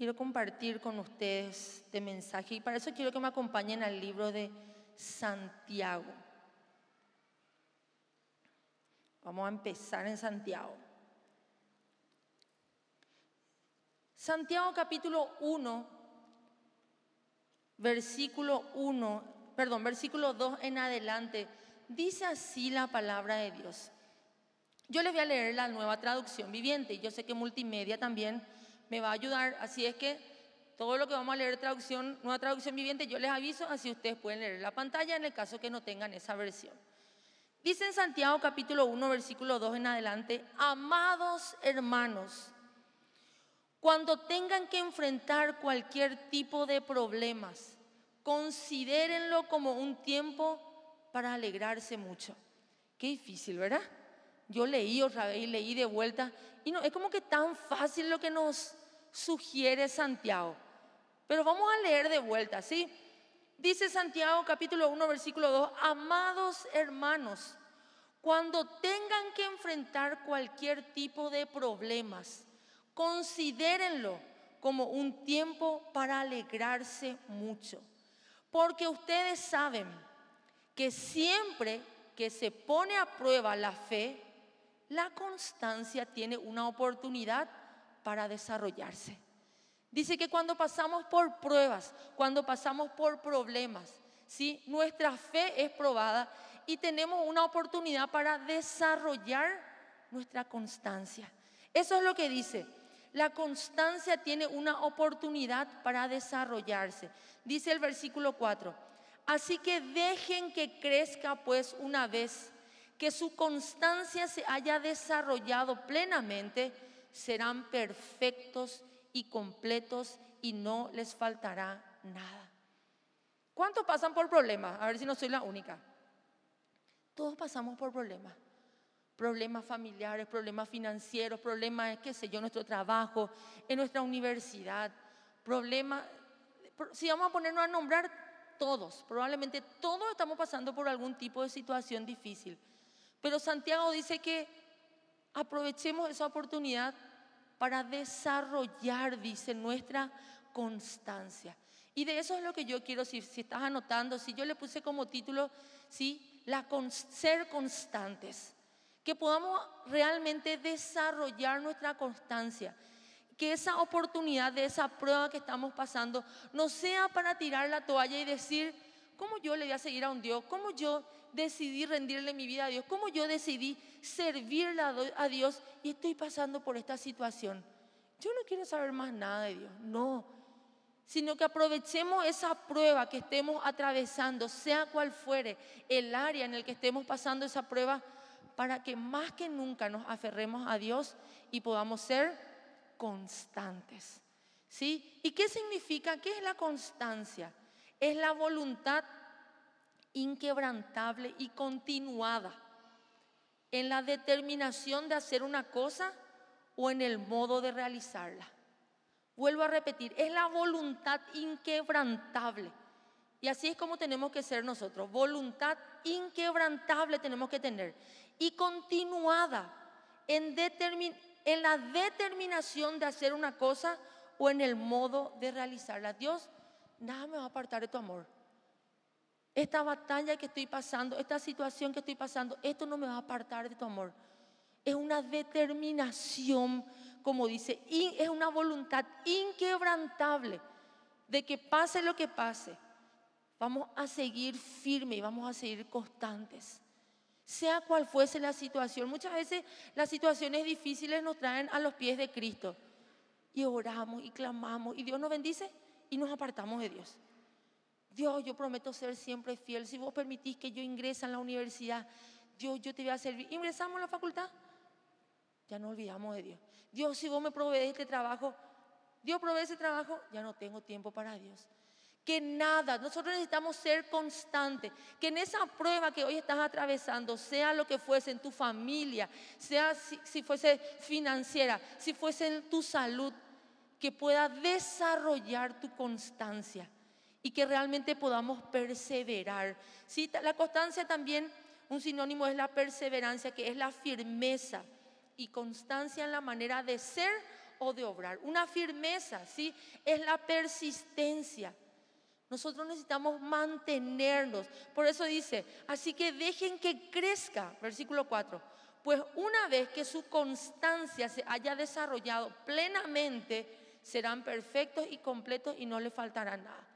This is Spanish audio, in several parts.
quiero compartir con ustedes de mensaje y para eso quiero que me acompañen al libro de Santiago. Vamos a empezar en Santiago. Santiago capítulo 1, versículo 1, perdón, versículo 2 en adelante, dice así la palabra de Dios. Yo les voy a leer la nueva traducción viviente y yo sé que multimedia también me va a ayudar, así es que todo lo que vamos a leer traducción, nueva traducción viviente, yo les aviso, así ustedes pueden leer la pantalla en el caso que no tengan esa versión. Dice en Santiago capítulo 1, versículo 2 en adelante, amados hermanos, cuando tengan que enfrentar cualquier tipo de problemas, considérenlo como un tiempo para alegrarse mucho. Qué difícil, ¿verdad? Yo leí otra vez y leí de vuelta y no es como que tan fácil lo que nos sugiere Santiago. Pero vamos a leer de vuelta, ¿sí? Dice Santiago capítulo 1 versículo 2, amados hermanos, cuando tengan que enfrentar cualquier tipo de problemas, considérenlo como un tiempo para alegrarse mucho. Porque ustedes saben que siempre que se pone a prueba la fe, la constancia tiene una oportunidad para desarrollarse. Dice que cuando pasamos por pruebas, cuando pasamos por problemas, ¿sí? nuestra fe es probada y tenemos una oportunidad para desarrollar nuestra constancia. Eso es lo que dice. La constancia tiene una oportunidad para desarrollarse. Dice el versículo 4. Así que dejen que crezca pues una vez que su constancia se haya desarrollado plenamente, serán perfectos y completos y no les faltará nada. ¿Cuántos pasan por problemas? A ver si no soy la única. Todos pasamos por problemas. Problemas familiares, problemas financieros, problemas, qué sé yo, nuestro trabajo, en nuestra universidad, problemas, si vamos a ponernos a nombrar todos, probablemente todos estamos pasando por algún tipo de situación difícil. Pero Santiago dice que aprovechemos esa oportunidad para desarrollar, dice, nuestra constancia. Y de eso es lo que yo quiero, si, estás anotando, si yo le puse como título, ¿sí? La ser constantes. Que podamos realmente desarrollar nuestra constancia. Que esa oportunidad de esa prueba que estamos pasando no sea para tirar la toalla y decir, ¿cómo yo le voy a seguir a un Dios? ¿Cómo yo decidí rendirle mi vida a Dios? ¿Cómo yo decidí servirle a Dios y estoy pasando por esta situación? Yo no quiero saber más nada de Dios, no. Sino que aprovechemos esa prueba que estemos atravesando, sea cual fuere el área en el que estemos pasando esa prueba, para que más que nunca nos aferremos a Dios y podamos ser constantes. ¿Sí? ¿Y qué significa? ¿Qué es la constancia? Es la voluntad inquebrantable y continuada en la determinación de hacer una cosa o en el modo de realizarla. Vuelvo a repetir, es la voluntad inquebrantable. Y así es como tenemos que ser nosotros. Voluntad inquebrantable tenemos que tener. Y continuada en, la determinación de hacer una cosa o en el modo de realizarla. Dios, nada me va a apartar de tu amor esta batalla que estoy pasando, esta situación que estoy pasando, esto no me va a apartar de tu amor. Es una determinación, como dice, es una voluntad inquebrantable de que pase lo que pase. Vamos a seguir firme y vamos a seguir constantes. Sea cual fuese la situación. Muchas veces las situaciones difíciles nos traen a los pies de Cristo. Y oramos y clamamos y Dios nos bendice y nos apartamos de Dios. Dios, yo prometo ser siempre fiel. Si vos permitís que yo ingrese a la universidad, Dios, yo te voy a servir. Ingresamos a la facultad, ya no olvidamos de Dios. Dios, si vos me provees este trabajo, Dios provee ese trabajo, ya no tengo tiempo para Dios. Que nada, nosotros necesitamos ser constantes. Que en esa prueba que hoy estás atravesando, sea lo que fuese en tu familia, sea si, si fuese financiera, si fuese en tu salud, que pueda desarrollar tu constancia y que realmente podamos perseverar. La constancia también, un sinónimo es la perseverancia, que es la firmeza y constancia en la manera de ser o de obrar. Una firmeza, ¿sí? Es la persistencia. Nosotros necesitamos mantenernos. Por eso dice, así que dejen que crezca, versículo 4. Pues una vez que su constancia se haya desarrollado plenamente, serán perfectos y completos y no les faltará nada.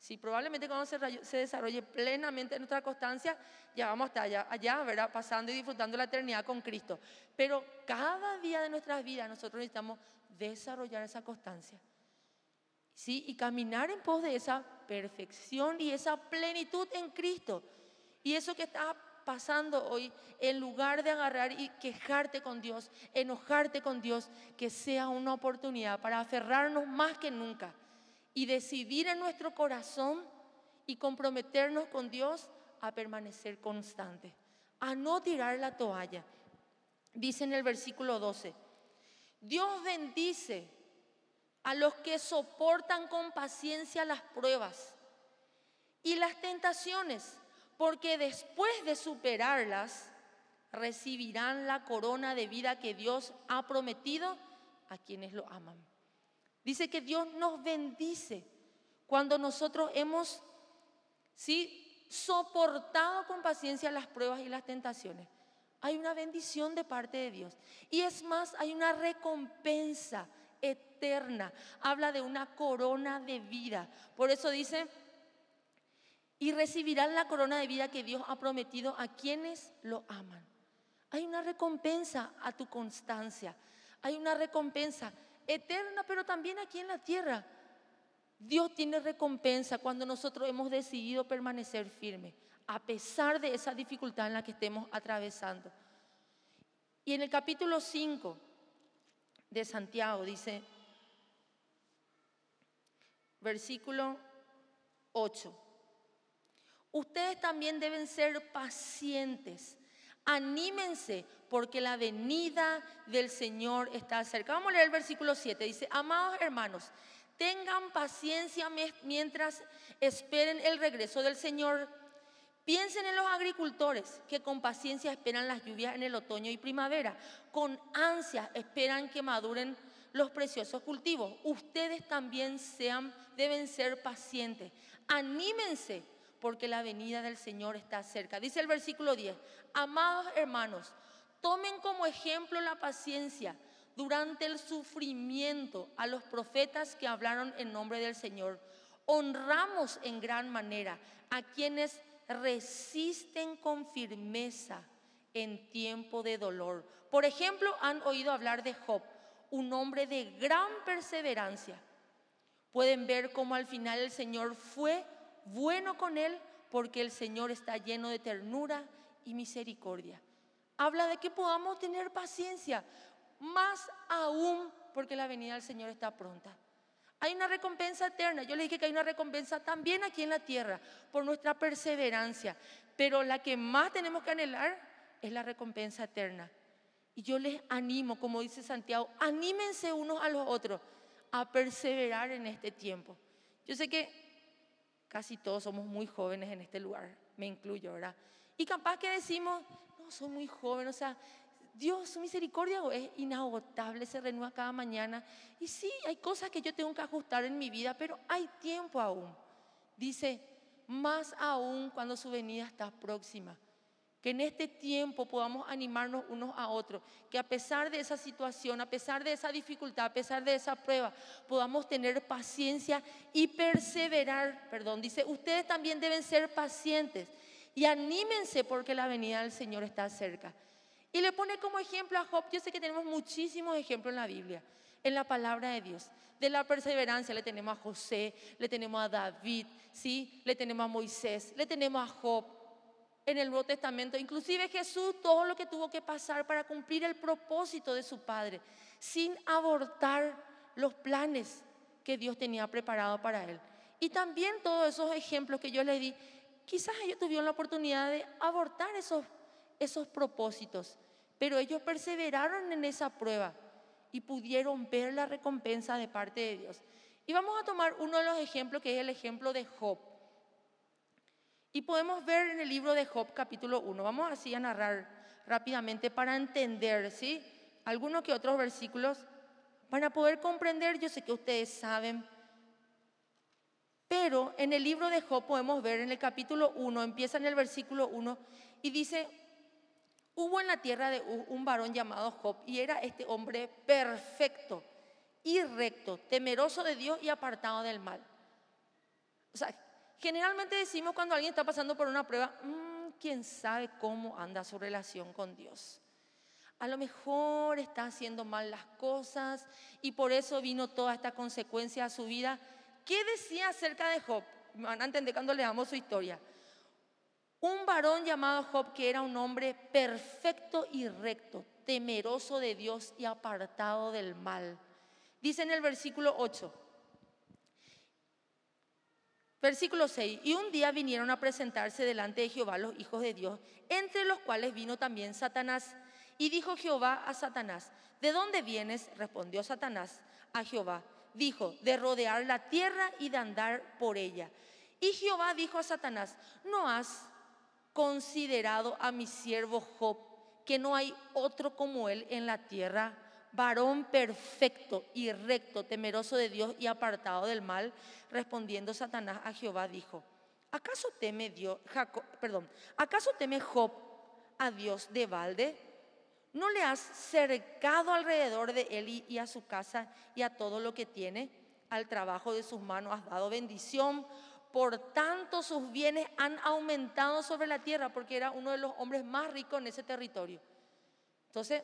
Si probablemente cuando se, desarrolle plenamente nuestra constancia, ya vamos hasta allá, allá, ¿verdad? Pasando y disfrutando la eternidad con Cristo. Pero cada día de nuestras vidas nosotros necesitamos desarrollar esa constancia. ¿Sí? Y caminar en pos de esa perfección y esa plenitud en Cristo. Y eso que está pasando hoy, en lugar de agarrar y quejarte con Dios, enojarte con Dios, que sea una oportunidad para aferrarnos más que nunca y decidir en nuestro corazón y comprometernos con Dios a permanecer constante, a no tirar la toalla. Dice en el versículo 12, Dios bendice a los que soportan con paciencia las pruebas y las tentaciones, porque después de superarlas recibirán la corona de vida que Dios ha prometido a quienes lo aman. Dice que Dios nos bendice cuando nosotros hemos ¿sí? soportado con paciencia las pruebas y las tentaciones. Hay una bendición de parte de Dios. Y es más, hay una recompensa eterna. Habla de una corona de vida. Por eso dice, y recibirán la corona de vida que Dios ha prometido a quienes lo aman. Hay una recompensa a tu constancia. Hay una recompensa eterna, pero también aquí en la tierra. Dios tiene recompensa cuando nosotros hemos decidido permanecer firmes, a pesar de esa dificultad en la que estemos atravesando. Y en el capítulo 5 de Santiago dice, versículo 8, ustedes también deben ser pacientes Anímense porque la venida del Señor está cerca. Vamos a leer el versículo 7. Dice, amados hermanos, tengan paciencia mientras esperen el regreso del Señor. Piensen en los agricultores que con paciencia esperan las lluvias en el otoño y primavera. Con ansia esperan que maduren los preciosos cultivos. Ustedes también sean, deben ser pacientes. Anímense porque la venida del Señor está cerca. Dice el versículo 10, amados hermanos, tomen como ejemplo la paciencia durante el sufrimiento a los profetas que hablaron en nombre del Señor. Honramos en gran manera a quienes resisten con firmeza en tiempo de dolor. Por ejemplo, han oído hablar de Job, un hombre de gran perseverancia. Pueden ver cómo al final el Señor fue bueno con él porque el Señor está lleno de ternura y misericordia. Habla de que podamos tener paciencia, más aún porque la venida del Señor está pronta. Hay una recompensa eterna. Yo le dije que hay una recompensa también aquí en la tierra por nuestra perseverancia. Pero la que más tenemos que anhelar es la recompensa eterna. Y yo les animo, como dice Santiago, anímense unos a los otros a perseverar en este tiempo. Yo sé que Casi todos somos muy jóvenes en este lugar, me incluyo, ¿verdad? Y capaz que decimos, no, soy muy joven, o sea, Dios, su misericordia es inagotable, se renueva cada mañana. Y sí, hay cosas que yo tengo que ajustar en mi vida, pero hay tiempo aún. Dice, más aún cuando su venida está próxima. Que en este tiempo podamos animarnos unos a otros, que a pesar de esa situación, a pesar de esa dificultad, a pesar de esa prueba, podamos tener paciencia y perseverar. Perdón, dice, ustedes también deben ser pacientes y anímense porque la venida del Señor está cerca. Y le pone como ejemplo a Job, yo sé que tenemos muchísimos ejemplos en la Biblia, en la palabra de Dios. De la perseverancia le tenemos a José, le tenemos a David, ¿sí? le tenemos a Moisés, le tenemos a Job en el Nuevo Testamento. Inclusive Jesús, todo lo que tuvo que pasar para cumplir el propósito de su Padre, sin abortar los planes que Dios tenía preparado para él. Y también todos esos ejemplos que yo le di, quizás ellos tuvieron la oportunidad de abortar esos, esos propósitos, pero ellos perseveraron en esa prueba y pudieron ver la recompensa de parte de Dios. Y vamos a tomar uno de los ejemplos que es el ejemplo de Job. Y podemos ver en el libro de Job capítulo 1, vamos así a narrar rápidamente para entender, ¿sí? Algunos que otros versículos para poder comprender, yo sé que ustedes saben, pero en el libro de Job podemos ver en el capítulo 1, empieza en el versículo 1 y dice, hubo en la tierra de un varón llamado Job y era este hombre perfecto y recto, temeroso de Dios y apartado del mal. O sea, generalmente decimos cuando alguien está pasando por una prueba, mm, quién sabe cómo anda su relación con Dios. A lo mejor está haciendo mal las cosas y por eso vino toda esta consecuencia a su vida. ¿Qué decía acerca de Job? Van a entender cuando leamos su historia. Un varón llamado Job que era un hombre perfecto y recto, temeroso de Dios y apartado del mal. Dice en el versículo 8. Versículo 6. Y un día vinieron a presentarse delante de Jehová los hijos de Dios, entre los cuales vino también Satanás. Y dijo Jehová a Satanás, ¿de dónde vienes? Respondió Satanás a Jehová. Dijo, de rodear la tierra y de andar por ella. Y Jehová dijo a Satanás, ¿no has considerado a mi siervo Job, que no hay otro como él en la tierra? Varón perfecto y recto, temeroso de Dios y apartado del mal, respondiendo Satanás a Jehová dijo, ¿acaso teme Dios, perdón, acaso teme Job a Dios de balde? ¿No le has cercado alrededor de él y, a su casa y a todo lo que tiene? Al trabajo de sus manos has dado bendición. Por tanto, sus bienes han aumentado sobre la tierra porque era uno de los hombres más ricos en ese territorio. Entonces,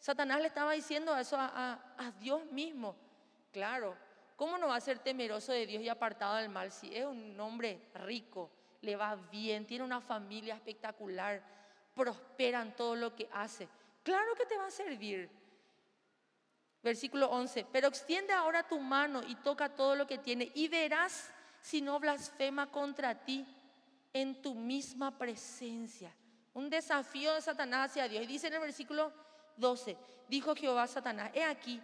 Satanás le estaba diciendo eso a, Dios mismo. Claro, ¿cómo no va a ser temeroso de Dios y apartado del mal si es un hombre rico, le va bien, tiene una familia espectacular, prospera en todo lo que hace? Claro que te va a servir. Versículo 11, pero extiende ahora tu mano y toca todo lo que tiene y verás si no blasfema contra ti en tu misma presencia. Un desafío de Satanás hacia Dios. Y dice en el versículo 12, dijo Jehová a Satanás, he aquí,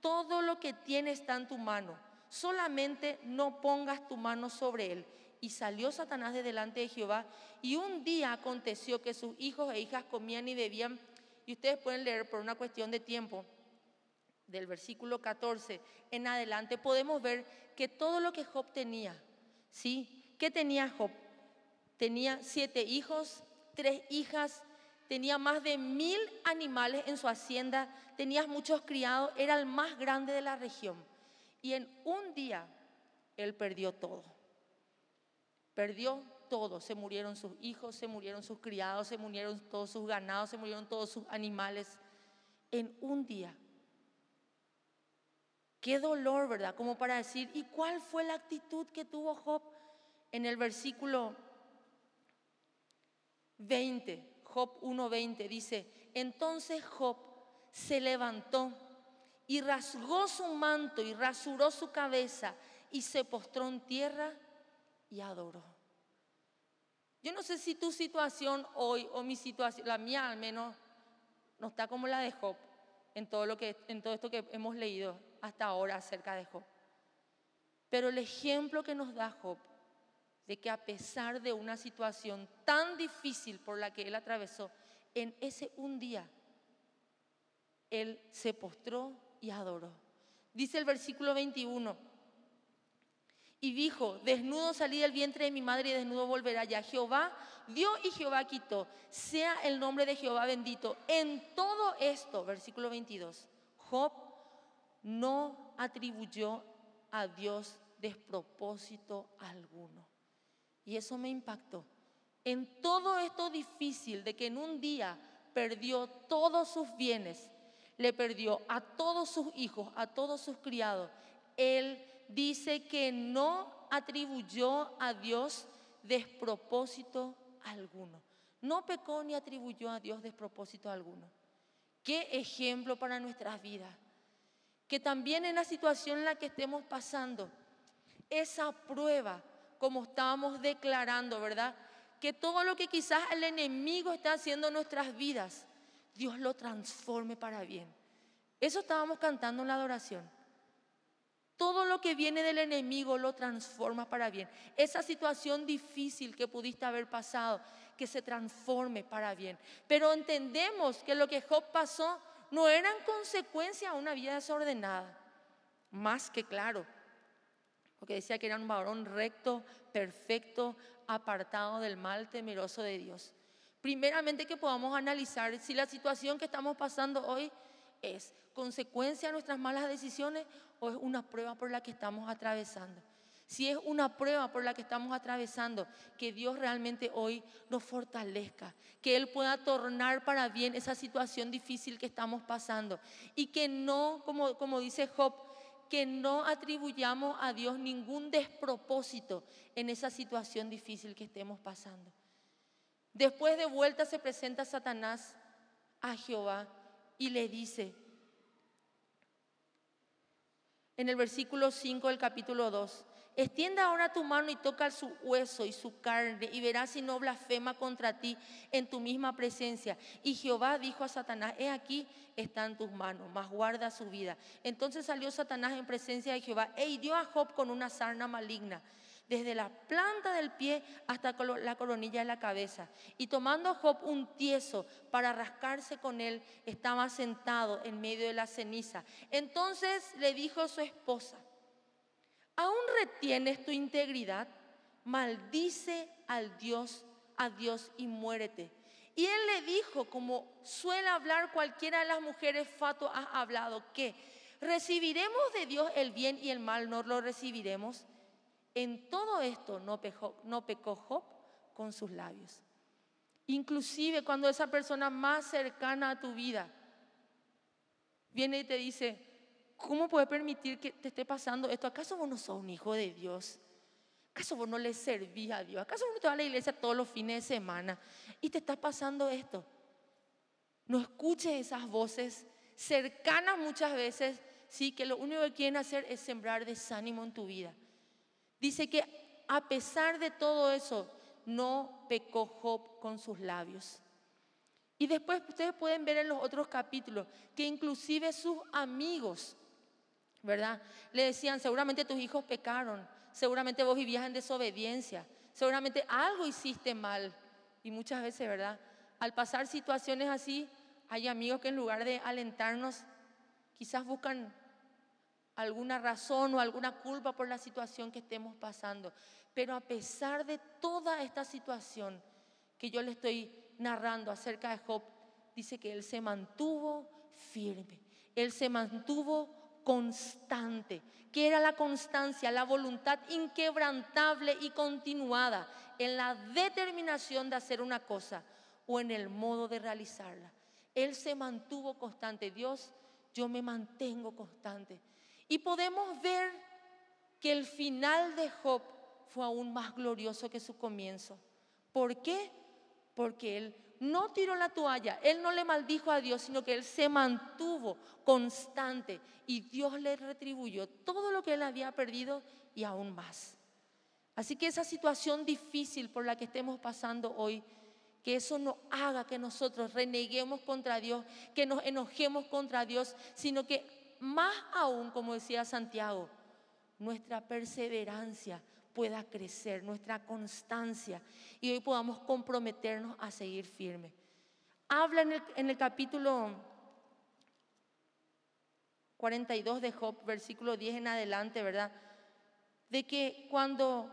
todo lo que tiene está en tu mano, solamente no pongas tu mano sobre él. Y salió Satanás de delante de Jehová, y un día aconteció que sus hijos e hijas comían y bebían y ustedes pueden leer por una cuestión de tiempo, del versículo 14 en adelante, podemos ver que todo lo que Job tenía, ¿sí? ¿Qué tenía Job? Tenía siete hijos, tres hijas, tenía más de mil animales en su hacienda, tenía muchos criados, era el más grande de la región. Y en un día él perdió todo. Perdió todos, se murieron sus hijos, se murieron sus criados, se murieron todos sus ganados, se murieron todos sus animales en un día. Qué dolor, ¿verdad? Como para decir, ¿y cuál fue la actitud que tuvo Job en el versículo 20? Job 1.20 dice, entonces Job se levantó y rasgó su manto y rasuró su cabeza y se postró en tierra y adoró. Yo no sé si tu situación hoy o mi situación, la mía al menos, no está como la de Job en todo, lo que, en todo esto que hemos leído hasta ahora acerca de Job. Pero el ejemplo que nos da Job de que a pesar de una situación tan difícil por la que él atravesó, en ese un día, él se postró y adoró. Dice el versículo 21, y dijo, desnudo salí del vientre de mi madre y desnudo volverá ya. Jehová dio y Jehová quitó. Sea el nombre de Jehová bendito. En todo esto, versículo 22, Job no atribuyó a Dios despropósito alguno. Y eso me impactó. En todo esto difícil de que en un día perdió todos sus bienes, le perdió a todos sus hijos, a todos sus criados, él dice que no atribuyó a Dios despropósito alguno. No pecó ni atribuyó a Dios despropósito alguno. Qué ejemplo para nuestras vidas. Que también en la situación en la que estemos pasando, esa prueba, como estábamos declarando, ¿verdad? Que todo lo que quizás el enemigo está haciendo en nuestras vidas, Dios lo transforme para bien. Eso estábamos cantando en la adoración. Todo lo que viene del enemigo lo transforma para bien. Esa situación difícil que pudiste haber pasado, que se transforme para bien. Pero entendemos que lo que Job pasó no eran consecuencia de una vida desordenada, más que claro, porque decía que era un varón recto, perfecto, apartado del mal, temeroso de Dios. Primeramente que podamos analizar si la situación que estamos pasando hoy es consecuencia de nuestras malas decisiones o es una prueba por la que estamos atravesando. Si es una prueba por la que estamos atravesando, que Dios realmente hoy nos fortalezca, que Él pueda tornar para bien esa situación difícil que estamos pasando y que no, como, como dice Job, que no atribuyamos a Dios ningún despropósito en esa situación difícil que estemos pasando. Después de vuelta se presenta Satanás a Jehová y le dice, en el versículo 5 del capítulo 2, extienda ahora tu mano y toca su hueso y su carne y verás si no blasfema contra ti en tu misma presencia. Y Jehová dijo a Satanás, he aquí están tus manos, mas guarda su vida. Entonces salió Satanás en presencia de Jehová e hirió a Job con una sarna maligna desde la planta del pie hasta la coronilla de la cabeza. Y tomando Job un tieso para rascarse con él, estaba sentado en medio de la ceniza. Entonces le dijo su esposa, ¿aún retienes tu integridad? Maldice al Dios, a Dios y muérete. Y él le dijo, como suele hablar cualquiera de las mujeres, Fato ha hablado, que recibiremos de Dios el bien y el mal, no lo recibiremos. En todo esto no pecó, no pecó Job con sus labios. Inclusive cuando esa persona más cercana a tu vida viene y te dice, ¿cómo puedes permitir que te esté pasando esto? ¿Acaso vos no sos un hijo de Dios? ¿Acaso vos no le servís a Dios? ¿Acaso vos no te vas a la iglesia todos los fines de semana y te está pasando esto? No escuches esas voces cercanas muchas veces, sí, que lo único que quieren hacer es sembrar desánimo en tu vida. Dice que a pesar de todo eso, no pecó Job con sus labios. Y después ustedes pueden ver en los otros capítulos que inclusive sus amigos, ¿verdad? Le decían, seguramente tus hijos pecaron, seguramente vos vivías en desobediencia, seguramente algo hiciste mal. Y muchas veces, ¿verdad? Al pasar situaciones así, hay amigos que en lugar de alentarnos, quizás buscan alguna razón o alguna culpa por la situación que estemos pasando. Pero a pesar de toda esta situación que yo le estoy narrando acerca de Job, dice que él se mantuvo firme, él se mantuvo constante. que era la constancia? La voluntad inquebrantable y continuada en la determinación de hacer una cosa o en el modo de realizarla. Él se mantuvo constante. Dios, yo me mantengo constante. Y podemos ver que el final de Job fue aún más glorioso que su comienzo. ¿Por qué? Porque él no tiró la toalla, él no le maldijo a Dios, sino que él se mantuvo constante y Dios le retribuyó todo lo que él había perdido y aún más. Así que esa situación difícil por la que estemos pasando hoy, que eso no haga que nosotros reneguemos contra Dios, que nos enojemos contra Dios, sino que más aún, como decía Santiago, nuestra perseverancia pueda crecer, nuestra constancia, y hoy podamos comprometernos a seguir firme. Habla en el, en el capítulo 42 de Job, versículo 10 en adelante, ¿verdad? De que cuando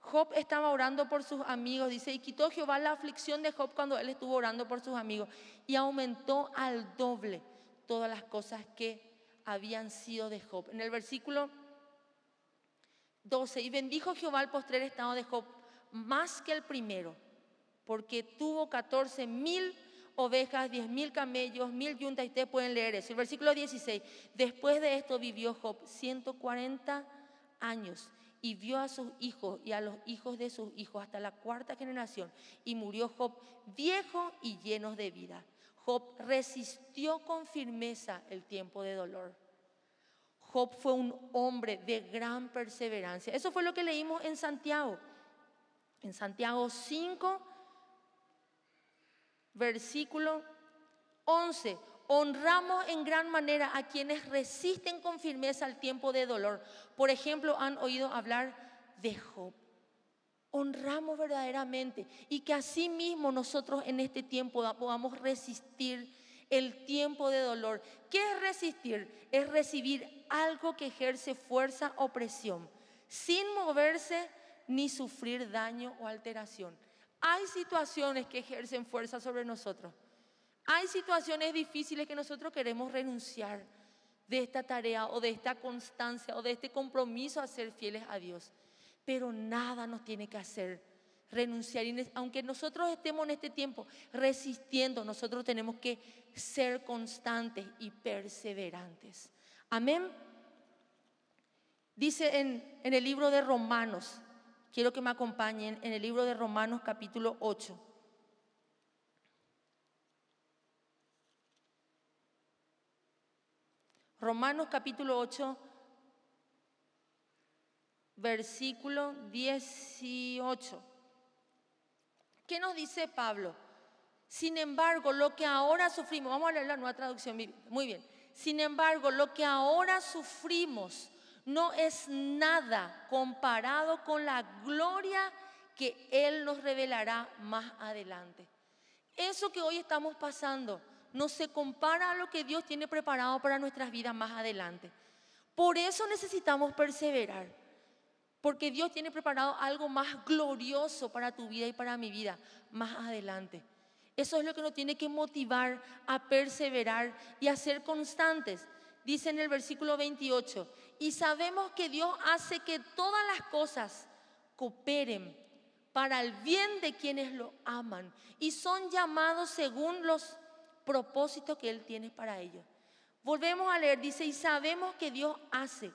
Job estaba orando por sus amigos, dice, y quitó Jehová la aflicción de Job cuando él estuvo orando por sus amigos, y aumentó al doble todas las cosas que habían sido de Job. En el versículo 12, y bendijo Jehová el postrer estado de Job más que el primero, porque tuvo 14 mil ovejas, 10 mil camellos, mil yuntas, y ustedes pueden leer eso. El versículo 16, después de esto vivió Job 140 años y vio a sus hijos y a los hijos de sus hijos hasta la cuarta generación, y murió Job viejo y lleno de vida. Job resistió con firmeza el tiempo de dolor. Job fue un hombre de gran perseverancia. Eso fue lo que leímos en Santiago. En Santiago 5, versículo 11. Honramos en gran manera a quienes resisten con firmeza el tiempo de dolor. Por ejemplo, han oído hablar de Job honramos verdaderamente y que así mismo nosotros en este tiempo podamos resistir el tiempo de dolor. ¿Qué es resistir? Es recibir algo que ejerce fuerza o presión, sin moverse ni sufrir daño o alteración. Hay situaciones que ejercen fuerza sobre nosotros. Hay situaciones difíciles que nosotros queremos renunciar de esta tarea o de esta constancia o de este compromiso a ser fieles a Dios. Pero nada nos tiene que hacer renunciar. Aunque nosotros estemos en este tiempo resistiendo, nosotros tenemos que ser constantes y perseverantes. Amén. Dice en, en el libro de Romanos, quiero que me acompañen en el libro de Romanos capítulo 8. Romanos capítulo 8, versículo 18. ¿Qué nos dice Pablo? Sin embargo, lo que ahora sufrimos, vamos a leer la nueva traducción, muy bien. Sin embargo, lo que ahora sufrimos no es nada comparado con la gloria que Él nos revelará más adelante. Eso que hoy estamos pasando no se compara a lo que Dios tiene preparado para nuestras vidas más adelante. Por eso necesitamos perseverar, porque Dios tiene preparado algo más glorioso para tu vida y para mi vida más adelante. Eso es lo que nos tiene que motivar a perseverar y a ser constantes. Dice en el versículo 28, y sabemos que Dios hace que todas las cosas cooperen para el bien de quienes lo aman y son llamados según los propósito que Él tiene para ellos. Volvemos a leer, dice, y sabemos que Dios hace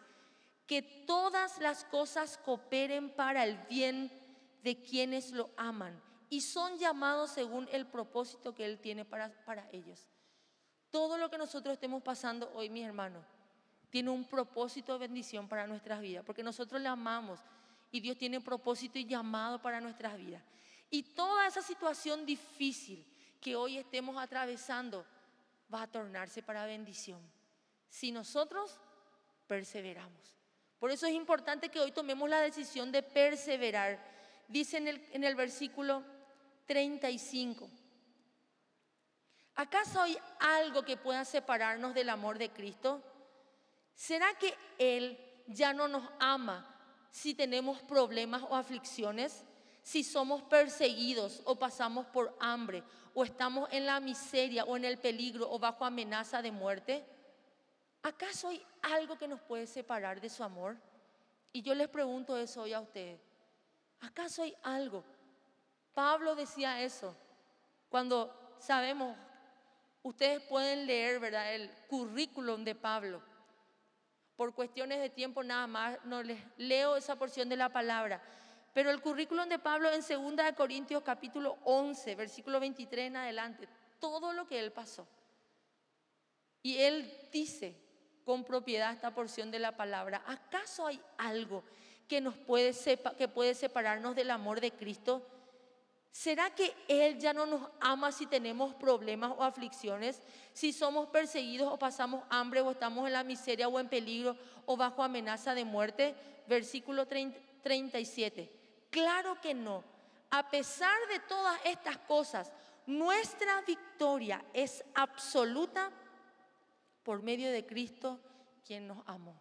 que todas las cosas cooperen para el bien de quienes lo aman y son llamados según el propósito que Él tiene para, para ellos. Todo lo que nosotros estemos pasando hoy, mis hermanos, tiene un propósito de bendición para nuestras vidas, porque nosotros le amamos y Dios tiene propósito y llamado para nuestras vidas. Y toda esa situación difícil, que hoy estemos atravesando va a tornarse para bendición. Si nosotros perseveramos. Por eso es importante que hoy tomemos la decisión de perseverar. Dice en el, en el versículo 35. ¿Acaso hay algo que pueda separarnos del amor de Cristo? ¿Será que Él ya no nos ama si tenemos problemas o aflicciones? si somos perseguidos o pasamos por hambre o estamos en la miseria o en el peligro o bajo amenaza de muerte? ¿Acaso hay algo que nos puede separar de su amor? Y yo les pregunto eso hoy a ustedes. ¿Acaso hay algo? Pablo decía eso. Cuando sabemos, ustedes pueden leer, ¿verdad? El currículum de Pablo. Por cuestiones de tiempo nada más, no les leo esa porción de la palabra. Pero el currículum de Pablo en 2 Corintios capítulo 11, versículo 23 en adelante, todo lo que él pasó. Y él dice con propiedad esta porción de la palabra, ¿acaso hay algo que nos puede que puede separarnos del amor de Cristo? ¿Será que Él ya no nos ama si tenemos problemas o aflicciones? Si somos perseguidos o pasamos hambre o estamos en la miseria o en peligro o bajo amenaza de muerte? Versículo 37. Claro que no. A pesar de todas estas cosas, nuestra victoria es absoluta por medio de Cristo, quien nos amó.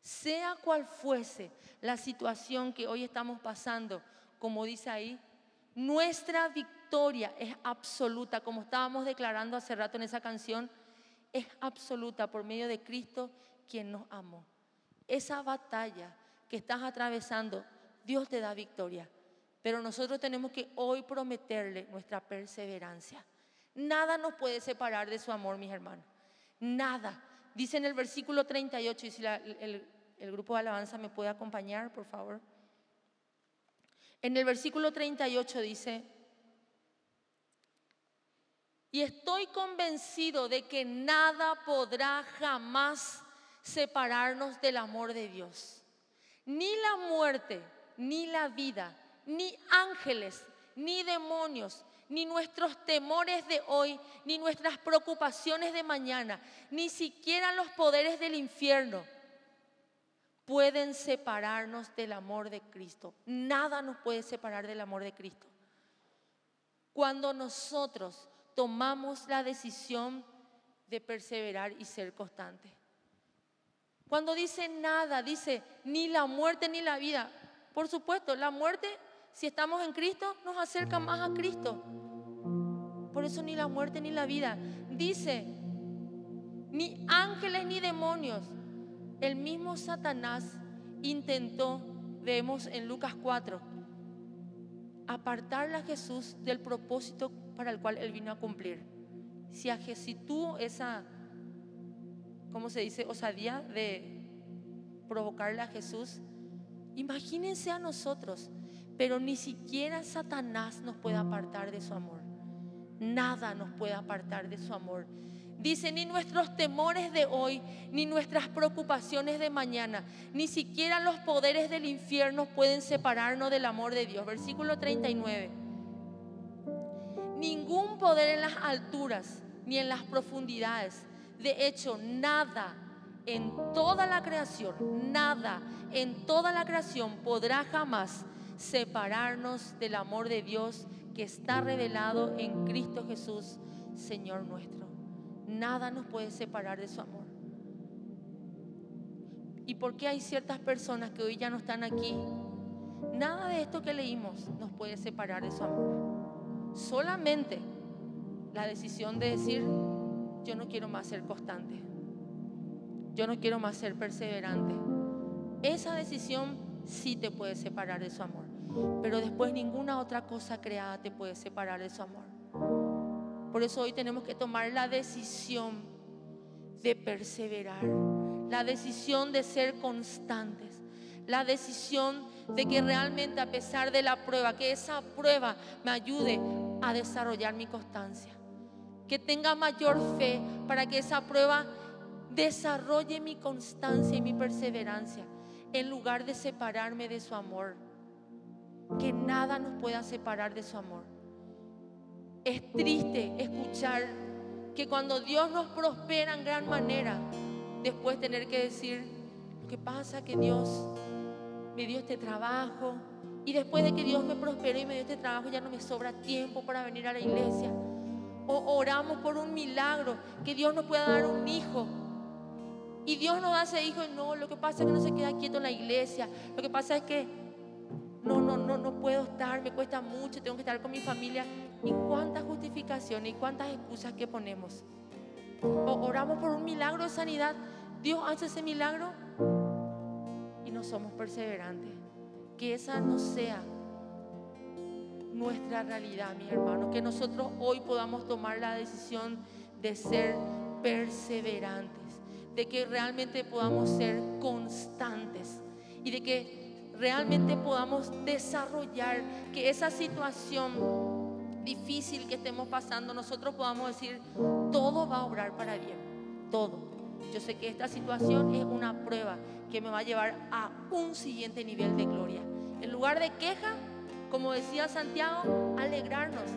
Sea cual fuese la situación que hoy estamos pasando, como dice ahí, nuestra victoria es absoluta, como estábamos declarando hace rato en esa canción, es absoluta por medio de Cristo, quien nos amó. Esa batalla que estás atravesando Dios te da victoria. Pero nosotros tenemos que hoy prometerle nuestra perseverancia. Nada nos puede separar de su amor, mis hermanos. Nada. Dice en el versículo 38, y si el, el grupo de alabanza me puede acompañar, por favor. En el versículo 38 dice, y estoy convencido de que nada podrá jamás separarnos del amor de Dios. Ni la muerte, ni la vida, ni ángeles, ni demonios, ni nuestros temores de hoy, ni nuestras preocupaciones de mañana, ni siquiera los poderes del infierno pueden separarnos del amor de Cristo. Nada nos puede separar del amor de Cristo. Cuando nosotros tomamos la decisión de perseverar y ser constante. Cuando dice nada, dice ni la muerte ni la vida. Por supuesto, la muerte, si estamos en Cristo, nos acerca más a Cristo. Por eso ni la muerte ni la vida. Dice, ni ángeles ni demonios. El mismo Satanás intentó, vemos en Lucas 4, apartarle a Jesús del propósito para el cual él vino a cumplir. Si, a, si tú esa, ¿cómo se dice? Osadía de provocarle a Jesús, imagínense a nosotros, pero ni siquiera Satanás nos puede apartar de su amor. Nada nos puede apartar de su amor. Dice, ni nuestros temores de hoy, ni nuestras preocupaciones de mañana, ni siquiera los poderes del infierno pueden separarnos del amor de Dios. Versículo 39. Ningún poder en las alturas ni en las profundidades. De hecho, nada en toda la creación, nada en toda la creación podrá jamás separarnos del amor de Dios que está revelado en Cristo Jesús, Señor nuestro. Nada nos puede separar de su amor. ¿Y por qué hay ciertas personas que hoy ya no están aquí? Nada de esto que leímos nos puede separar de su amor. Solamente la decisión de decir, yo no quiero más ser constante. Yo no quiero más ser perseverante. Esa decisión sí te puede separar de su amor. Pero después ninguna otra cosa creada te puede separar de su amor. Por eso hoy tenemos que tomar la decisión de perseverar, la decisión de ser constantes, la decisión de que realmente a pesar de la prueba, que esa prueba me ayude a desarrollar mi constancia, que tenga mayor fe para que esa prueba desarrolle mi constancia y mi perseverancia, en lugar de separarme de su amor, que nada nos pueda separar de su amor. Es triste escuchar que cuando Dios nos prospera en gran manera, después tener que decir, lo que pasa que Dios me dio este trabajo y después de que Dios me prosperó y me dio este trabajo ya no me sobra tiempo para venir a la iglesia. O oramos por un milagro, que Dios nos pueda dar un hijo. Y Dios nos da ese hijo y no, lo que pasa es que no se queda quieto en la iglesia. Lo que pasa es que no, no, no, no puedo estar, me cuesta mucho, tengo que estar con mi familia. ¿Y cuántas justificaciones y cuántas excusas que ponemos? Oramos por un milagro de sanidad. Dios hace ese milagro y no somos perseverantes. Que esa no sea nuestra realidad, mi hermano. Que nosotros hoy podamos tomar la decisión de ser perseverantes. De que realmente podamos ser constantes. Y de que realmente podamos desarrollar, que esa situación difícil que estemos pasando, nosotros podamos decir, todo va a obrar para bien, todo. Yo sé que esta situación es una prueba que me va a llevar a un siguiente nivel de gloria. En lugar de queja, como decía Santiago, alegrarnos.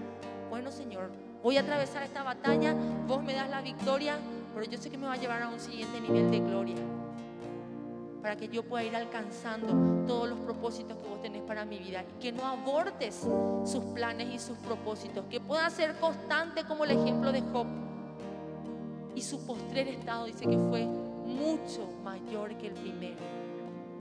Bueno, Señor, voy a atravesar esta batalla, vos me das la victoria, pero yo sé que me va a llevar a un siguiente nivel de gloria para que yo pueda ir alcanzando todos los propósitos que vos tenés para mi vida y que no abortes sus planes y sus propósitos, que pueda ser constante como el ejemplo de Job. Y su postrer estado dice que fue mucho mayor que el primero.